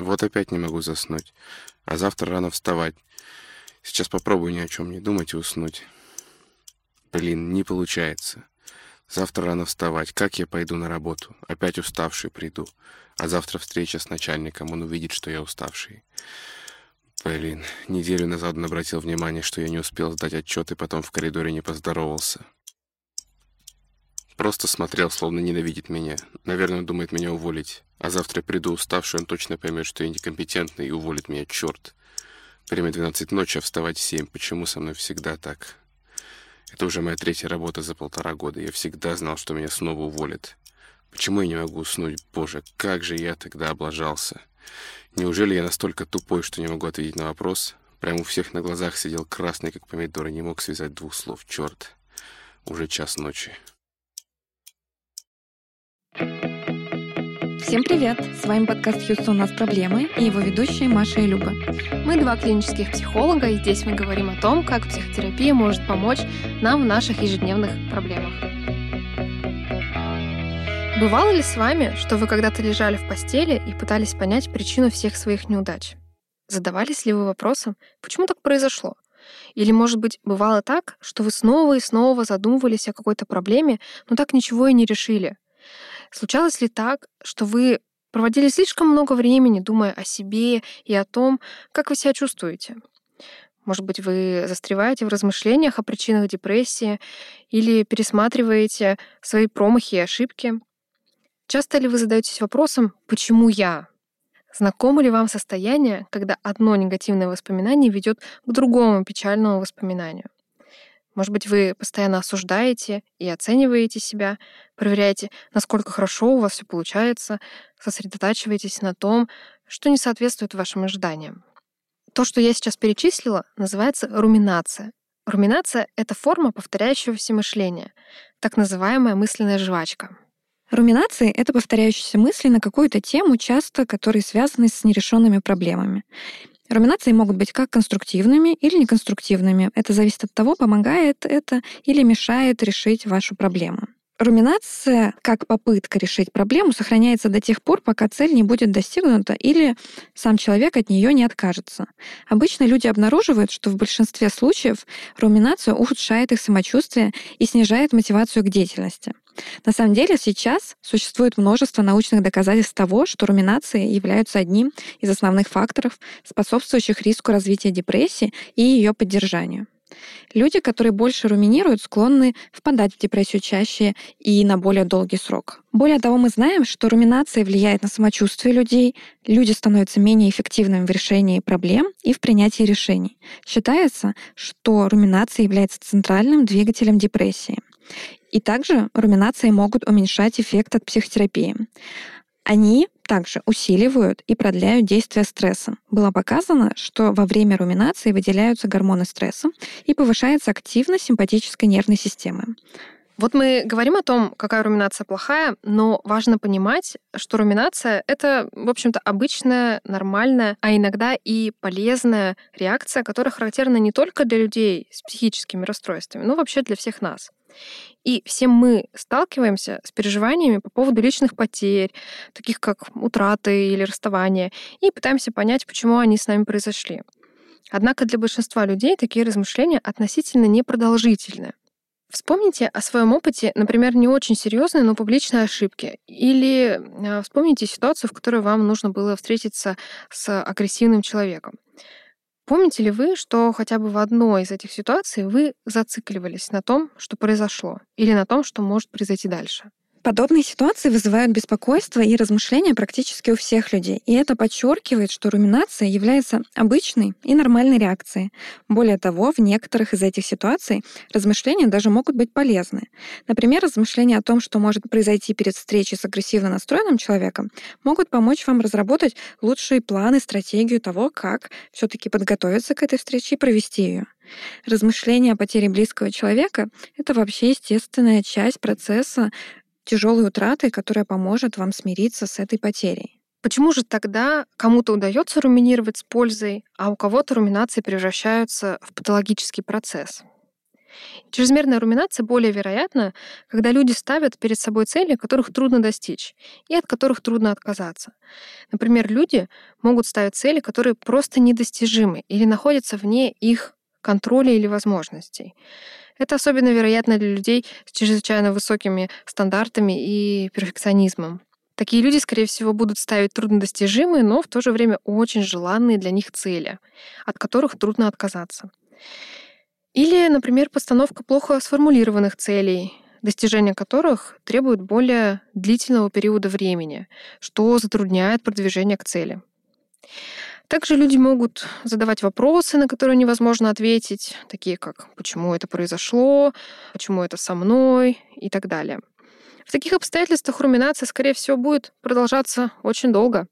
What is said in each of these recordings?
Вот опять не могу заснуть. А завтра рано вставать. Сейчас попробую ни о чем не думать и уснуть. Блин, не получается. Завтра рано вставать. Как я пойду на работу? Опять уставший приду. А завтра встреча с начальником. Он увидит, что я уставший. Блин, неделю назад он обратил внимание, что я не успел сдать отчет и потом в коридоре не поздоровался. Просто смотрел, словно ненавидит меня. Наверное, думает меня уволить. А завтра приду уставший, он точно поймет, что я некомпетентный и уволит меня, черт. Время 12 ночи, а вставать в 7. Почему со мной всегда так? Это уже моя третья работа за полтора года. Я всегда знал, что меня снова уволят. Почему я не могу уснуть? Боже, как же я тогда облажался. Неужели я настолько тупой, что не могу ответить на вопрос? Прямо у всех на глазах сидел красный, как помидор, и не мог связать двух слов. Черт, уже час ночи. Всем привет! С вами подкаст «Хьюстон. У нас проблемы» и его ведущие Маша и Люба. Мы два клинических психолога, и здесь мы говорим о том, как психотерапия может помочь нам в наших ежедневных проблемах. Бывало ли с вами, что вы когда-то лежали в постели и пытались понять причину всех своих неудач? Задавались ли вы вопросом, почему так произошло? Или, может быть, бывало так, что вы снова и снова задумывались о какой-то проблеме, но так ничего и не решили – Случалось ли так, что вы проводили слишком много времени, думая о себе и о том, как вы себя чувствуете? Может быть, вы застреваете в размышлениях о причинах депрессии или пересматриваете свои промахи и ошибки? Часто ли вы задаетесь вопросом «почему я?», Знакомо ли вам состояние, когда одно негативное воспоминание ведет к другому печальному воспоминанию? Может быть, вы постоянно осуждаете и оцениваете себя, проверяете, насколько хорошо у вас все получается, сосредотачиваетесь на том, что не соответствует вашим ожиданиям. То, что я сейчас перечислила, называется руминация. Руминация — это форма повторяющегося мышления, так называемая мысленная жвачка. Руминации — это повторяющиеся мысли на какую-то тему, часто которые связаны с нерешенными проблемами. Руминации могут быть как конструктивными или неконструктивными. Это зависит от того, помогает это или мешает решить вашу проблему. Руминация, как попытка решить проблему, сохраняется до тех пор, пока цель не будет достигнута или сам человек от нее не откажется. Обычно люди обнаруживают, что в большинстве случаев руминация ухудшает их самочувствие и снижает мотивацию к деятельности. На самом деле сейчас существует множество научных доказательств того, что руминации являются одним из основных факторов, способствующих риску развития депрессии и ее поддержанию. Люди, которые больше руминируют, склонны впадать в депрессию чаще и на более долгий срок. Более того, мы знаем, что руминация влияет на самочувствие людей, люди становятся менее эффективными в решении проблем и в принятии решений. Считается, что руминация является центральным двигателем депрессии. И также руминации могут уменьшать эффект от психотерапии. Они также усиливают и продляют действие стресса. Было показано, что во время руминации выделяются гормоны стресса и повышается активность симпатической нервной системы. Вот мы говорим о том, какая руминация плохая, но важно понимать, что руминация — это, в общем-то, обычная, нормальная, а иногда и полезная реакция, которая характерна не только для людей с психическими расстройствами, но вообще для всех нас. И все мы сталкиваемся с переживаниями по поводу личных потерь, таких как утраты или расставания, и пытаемся понять, почему они с нами произошли. Однако для большинства людей такие размышления относительно непродолжительны. Вспомните о своем опыте, например, не очень серьезные, но публичные ошибки. Или а, вспомните ситуацию, в которой вам нужно было встретиться с агрессивным человеком. Помните ли вы, что хотя бы в одной из этих ситуаций вы зацикливались на том, что произошло, или на том, что может произойти дальше? Подобные ситуации вызывают беспокойство и размышления практически у всех людей. И это подчеркивает, что руминация является обычной и нормальной реакцией. Более того, в некоторых из этих ситуаций размышления даже могут быть полезны. Например, размышления о том, что может произойти перед встречей с агрессивно настроенным человеком, могут помочь вам разработать лучшие планы, стратегию того, как все-таки подготовиться к этой встрече и провести ее. Размышления о потере близкого человека — это вообще естественная часть процесса тяжелой утраты, которая поможет вам смириться с этой потерей. Почему же тогда кому-то удается руминировать с пользой, а у кого-то руминации превращаются в патологический процесс? Чрезмерная руминация более вероятна, когда люди ставят перед собой цели, которых трудно достичь и от которых трудно отказаться. Например, люди могут ставить цели, которые просто недостижимы или находятся вне их контроля или возможностей. Это особенно вероятно для людей с чрезвычайно высокими стандартами и перфекционизмом. Такие люди, скорее всего, будут ставить труднодостижимые, но в то же время очень желанные для них цели, от которых трудно отказаться. Или, например, постановка плохо сформулированных целей, достижение которых требует более длительного периода времени, что затрудняет продвижение к цели. Также люди могут задавать вопросы, на которые невозможно ответить, такие как «почему это произошло?», «почему это со мной?» и так далее. В таких обстоятельствах руминация, скорее всего, будет продолжаться очень долго.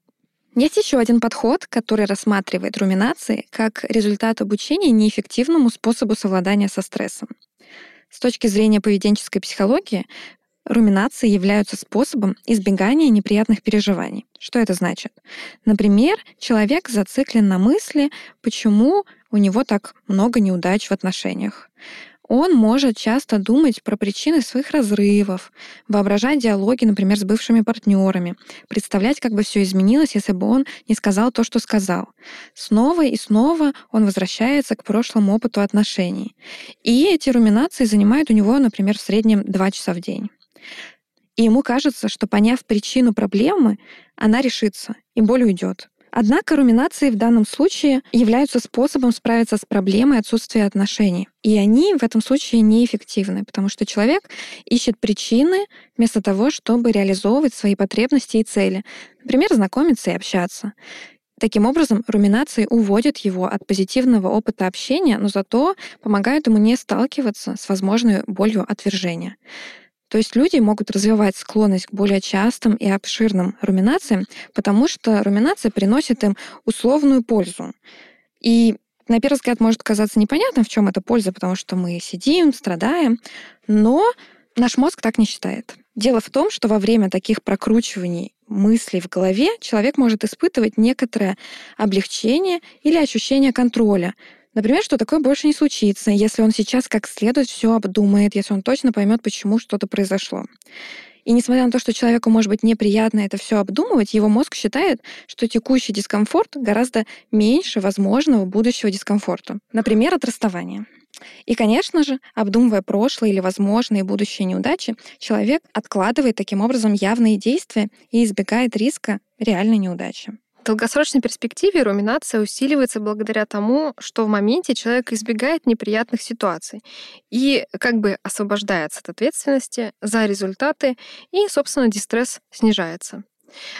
Есть еще один подход, который рассматривает руминации как результат обучения неэффективному способу совладания со стрессом. С точки зрения поведенческой психологии, Руминации являются способом избегания неприятных переживаний. Что это значит? Например, человек зациклен на мысли, почему у него так много неудач в отношениях. Он может часто думать про причины своих разрывов, воображать диалоги, например, с бывшими партнерами, представлять, как бы все изменилось, если бы он не сказал то, что сказал. Снова и снова он возвращается к прошлому опыту отношений. И эти руминации занимают у него, например, в среднем 2 часа в день. И ему кажется, что поняв причину проблемы, она решится, и боль уйдет. Однако руминации в данном случае являются способом справиться с проблемой отсутствия отношений. И они в этом случае неэффективны, потому что человек ищет причины вместо того, чтобы реализовывать свои потребности и цели. Например, знакомиться и общаться. Таким образом, руминации уводят его от позитивного опыта общения, но зато помогают ему не сталкиваться с возможной болью отвержения. То есть люди могут развивать склонность к более частым и обширным руминациям, потому что руминация приносит им условную пользу. И на первый взгляд может казаться непонятным, в чем эта польза, потому что мы сидим, страдаем, но наш мозг так не считает. Дело в том, что во время таких прокручиваний мыслей в голове человек может испытывать некоторое облегчение или ощущение контроля, Например, что такое больше не случится, если он сейчас как следует все обдумает, если он точно поймет, почему что-то произошло. И несмотря на то, что человеку может быть неприятно это все обдумывать, его мозг считает, что текущий дискомфорт гораздо меньше возможного будущего дискомфорта. Например, от расставания. И, конечно же, обдумывая прошлое или возможные будущие неудачи, человек откладывает таким образом явные действия и избегает риска реальной неудачи. В долгосрочной перспективе руминация усиливается благодаря тому, что в моменте человек избегает неприятных ситуаций и как бы освобождается от ответственности за результаты, и, собственно, дистресс снижается.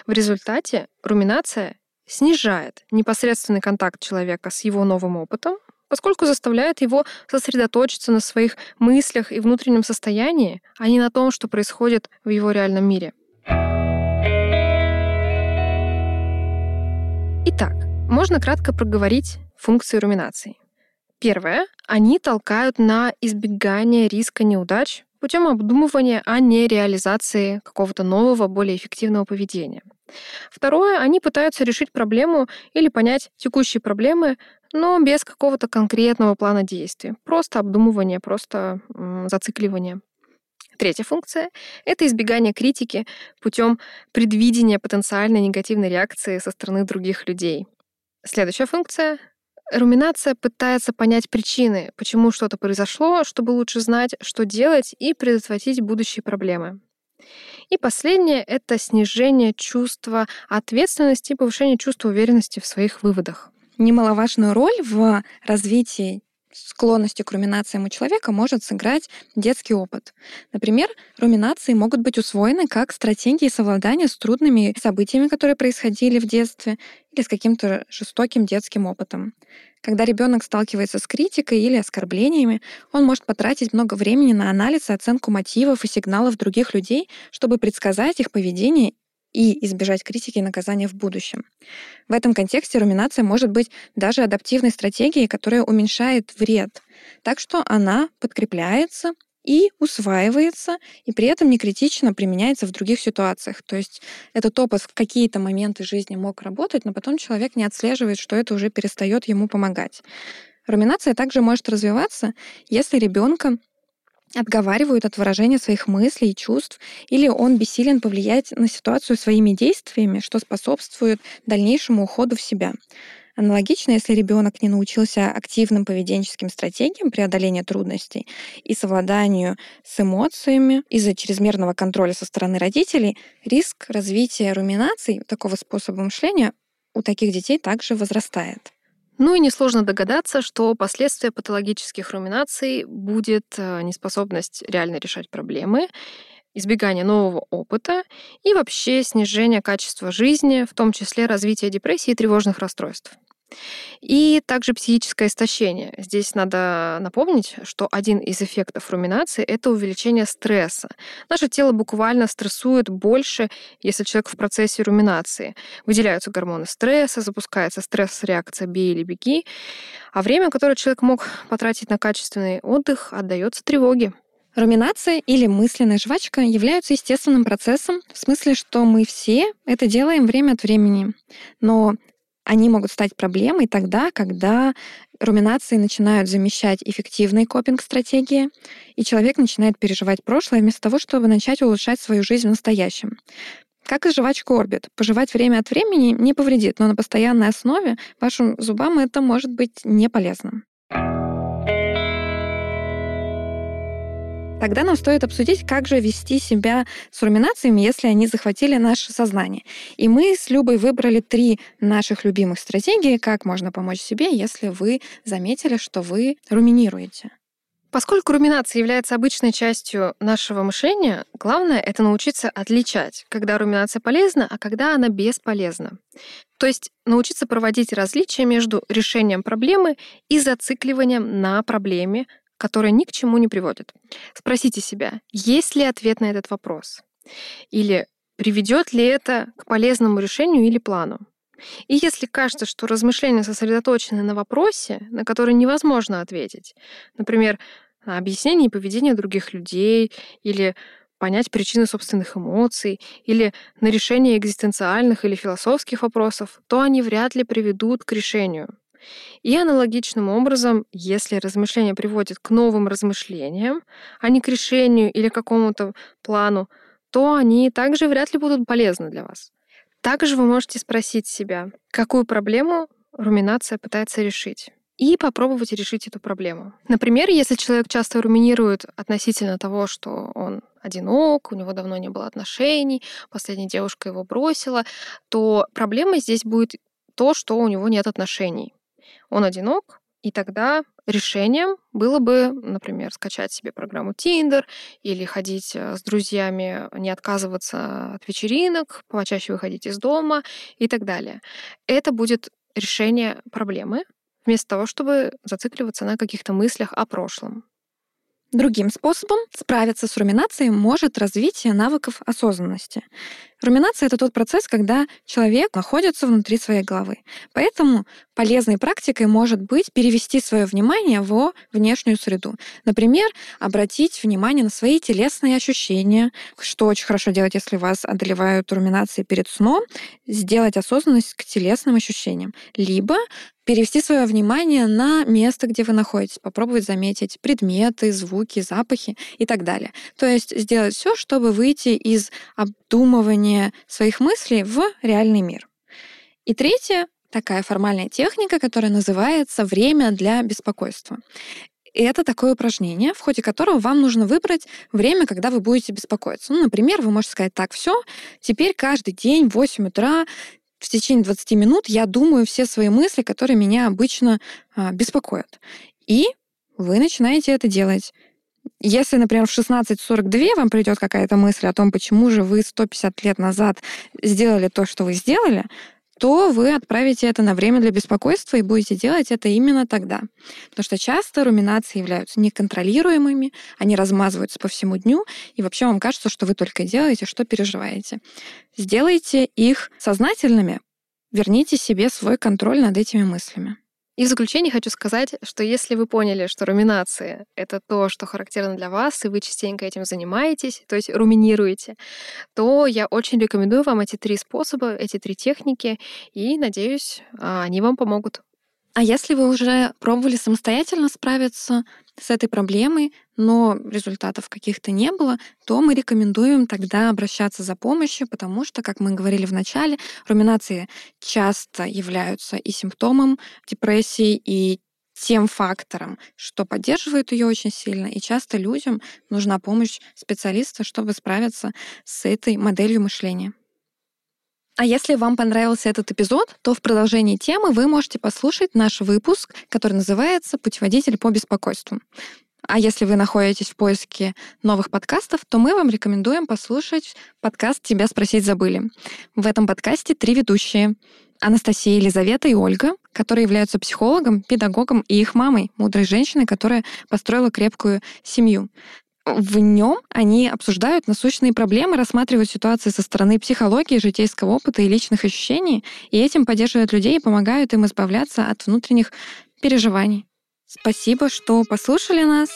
В результате руминация снижает непосредственный контакт человека с его новым опытом, поскольку заставляет его сосредоточиться на своих мыслях и внутреннем состоянии, а не на том, что происходит в его реальном мире. Можно кратко проговорить функции руминации. Первое. Они толкают на избегание риска неудач путем обдумывания, а не реализации какого-то нового, более эффективного поведения. Второе. Они пытаются решить проблему или понять текущие проблемы, но без какого-то конкретного плана действий. Просто обдумывание, просто зацикливание. Третья функция — это избегание критики путем предвидения потенциальной негативной реакции со стороны других людей. Следующая функция Руминация пытается понять причины, почему что-то произошло, чтобы лучше знать, что делать и предотвратить будущие проблемы. И последнее — это снижение чувства ответственности и повышение чувства уверенности в своих выводах. Немаловажную роль в развитии склонностью к руминациям у человека может сыграть детский опыт. Например, руминации могут быть усвоены как стратегии совладания с трудными событиями, которые происходили в детстве, или с каким-то жестоким детским опытом. Когда ребенок сталкивается с критикой или оскорблениями, он может потратить много времени на анализ и оценку мотивов и сигналов других людей, чтобы предсказать их поведение и избежать критики и наказания в будущем. В этом контексте руминация может быть даже адаптивной стратегией, которая уменьшает вред, так что она подкрепляется и усваивается, и при этом не критично применяется в других ситуациях. То есть этот опыт в какие-то моменты жизни мог работать, но потом человек не отслеживает, что это уже перестает ему помогать. Руминация также может развиваться, если ребенка отговаривают от выражения своих мыслей и чувств, или он бессилен повлиять на ситуацию своими действиями, что способствует дальнейшему уходу в себя. Аналогично, если ребенок не научился активным поведенческим стратегиям преодоления трудностей и совладанию с эмоциями из-за чрезмерного контроля со стороны родителей, риск развития руминаций, такого способа мышления, у таких детей также возрастает. Ну и несложно догадаться, что последствия патологических руминаций будет э, неспособность реально решать проблемы, избегание нового опыта и вообще снижение качества жизни, в том числе развитие депрессии и тревожных расстройств. И также психическое истощение. Здесь надо напомнить, что один из эффектов руминации — это увеличение стресса. Наше тело буквально стрессует больше, если человек в процессе руминации. Выделяются гормоны стресса, запускается стресс-реакция «бей или беги», а время, которое человек мог потратить на качественный отдых, отдается тревоге. Руминация или мысленная жвачка являются естественным процессом, в смысле, что мы все это делаем время от времени. Но они могут стать проблемой тогда, когда руминации начинают замещать эффективные копинг-стратегии, и человек начинает переживать прошлое вместо того, чтобы начать улучшать свою жизнь в настоящем. Как и жвачка Орбит. Пожевать время от времени не повредит, но на постоянной основе вашим зубам это может быть не полезным. Тогда нам стоит обсудить, как же вести себя с руминациями, если они захватили наше сознание. И мы с Любой выбрали три наших любимых стратегии, как можно помочь себе, если вы заметили, что вы руминируете. Поскольку руминация является обычной частью нашего мышления, главное — это научиться отличать, когда руминация полезна, а когда она бесполезна. То есть научиться проводить различия между решением проблемы и зацикливанием на проблеме, которые ни к чему не приводят. Спросите себя, есть ли ответ на этот вопрос? Или приведет ли это к полезному решению или плану? И если кажется, что размышления сосредоточены на вопросе, на который невозможно ответить, например, на объяснении поведения других людей или понять причины собственных эмоций или на решение экзистенциальных или философских вопросов, то они вряд ли приведут к решению. И аналогичным образом, если размышления приводят к новым размышлениям, а не к решению или какому-то плану, то они также вряд ли будут полезны для вас. Также вы можете спросить себя, какую проблему руминация пытается решить и попробовать решить эту проблему. Например, если человек часто руминирует относительно того, что он одинок, у него давно не было отношений, последняя девушка его бросила, то проблема здесь будет то, что у него нет отношений он одинок, и тогда решением было бы, например, скачать себе программу Tinder или ходить э, с друзьями, не отказываться от вечеринок, почаще выходить из дома и так далее. Это будет решение проблемы, вместо того, чтобы зацикливаться на каких-то мыслях о прошлом. Другим способом справиться с руминацией может развитие навыков осознанности. Руминация — это тот процесс, когда человек находится внутри своей головы. Поэтому полезной практикой может быть перевести свое внимание во внешнюю среду. Например, обратить внимание на свои телесные ощущения, что очень хорошо делать, если вас одолевают руминации перед сном, сделать осознанность к телесным ощущениям. Либо перевести свое внимание на место, где вы находитесь, попробовать заметить предметы, звуки, запахи и так далее. То есть сделать все, чтобы выйти из обдумывания своих мыслей в реальный мир. И третье такая формальная техника, которая называется «время для беспокойства». И это такое упражнение, в ходе которого вам нужно выбрать время, когда вы будете беспокоиться. Ну, например, вы можете сказать, так, все, теперь каждый день в 8 утра в течение 20 минут я думаю все свои мысли, которые меня обычно а, беспокоят. И вы начинаете это делать. Если, например, в 16.42 вам придет какая-то мысль о том, почему же вы 150 лет назад сделали то, что вы сделали, то вы отправите это на время для беспокойства и будете делать это именно тогда. Потому что часто руминации являются неконтролируемыми, они размазываются по всему дню, и вообще вам кажется, что вы только делаете, что переживаете. Сделайте их сознательными, верните себе свой контроль над этими мыслями. И в заключение хочу сказать, что если вы поняли, что руминация — это то, что характерно для вас, и вы частенько этим занимаетесь, то есть руминируете, то я очень рекомендую вам эти три способа, эти три техники, и, надеюсь, они вам помогут. А если вы уже пробовали самостоятельно справиться с этой проблемой, но результатов каких-то не было, то мы рекомендуем тогда обращаться за помощью, потому что, как мы говорили в начале, руминации часто являются и симптомом депрессии, и тем фактором, что поддерживает ее очень сильно, и часто людям нужна помощь специалиста, чтобы справиться с этой моделью мышления. А если вам понравился этот эпизод, то в продолжении темы вы можете послушать наш выпуск, который называется «Путеводитель по беспокойству». А если вы находитесь в поиске новых подкастов, то мы вам рекомендуем послушать подкаст «Тебя спросить забыли». В этом подкасте три ведущие. Анастасия, Елизавета и Ольга, которые являются психологом, педагогом и их мамой, мудрой женщиной, которая построила крепкую семью. В нем они обсуждают насущные проблемы, рассматривают ситуации со стороны психологии, житейского опыта и личных ощущений, и этим поддерживают людей и помогают им избавляться от внутренних переживаний. Спасибо, что послушали нас.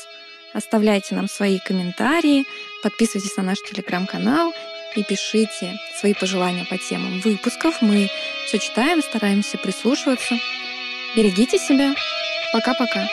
Оставляйте нам свои комментарии, подписывайтесь на наш телеграм-канал и пишите свои пожелания по темам выпусков. Мы все читаем, стараемся прислушиваться. Берегите себя. Пока-пока.